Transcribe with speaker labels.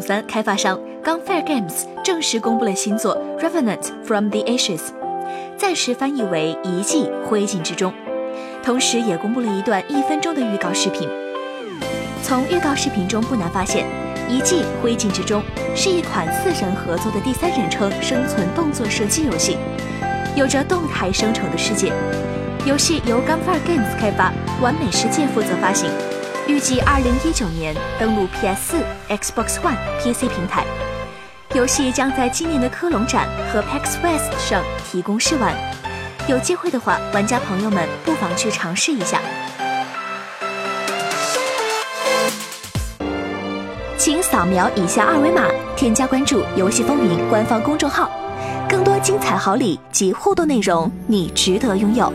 Speaker 1: 三开发商 Gunfire Games 正式公布了新作《Revenant from the Ashes》，暂时翻译为《遗迹灰烬之中》，同时也公布了一段一分钟的预告视频。从预告视频中不难发现，《遗迹灰烬之中》是一款四人合作的第三人称生存动作射击游戏，有着动态生成的世界。游戏由 Gunfire Games 开发，完美世界负责发行，预计二零一九年登陆 PS 四、Xbox One、PC 平台。游戏将在今年的科隆展和 PAX West 上提供试玩，有机会的话，玩家朋友们不妨去尝试一下。请扫描以下二维码，添加关注“游戏风云”官方公众号，更多精彩好礼及互动内容，你值得拥有。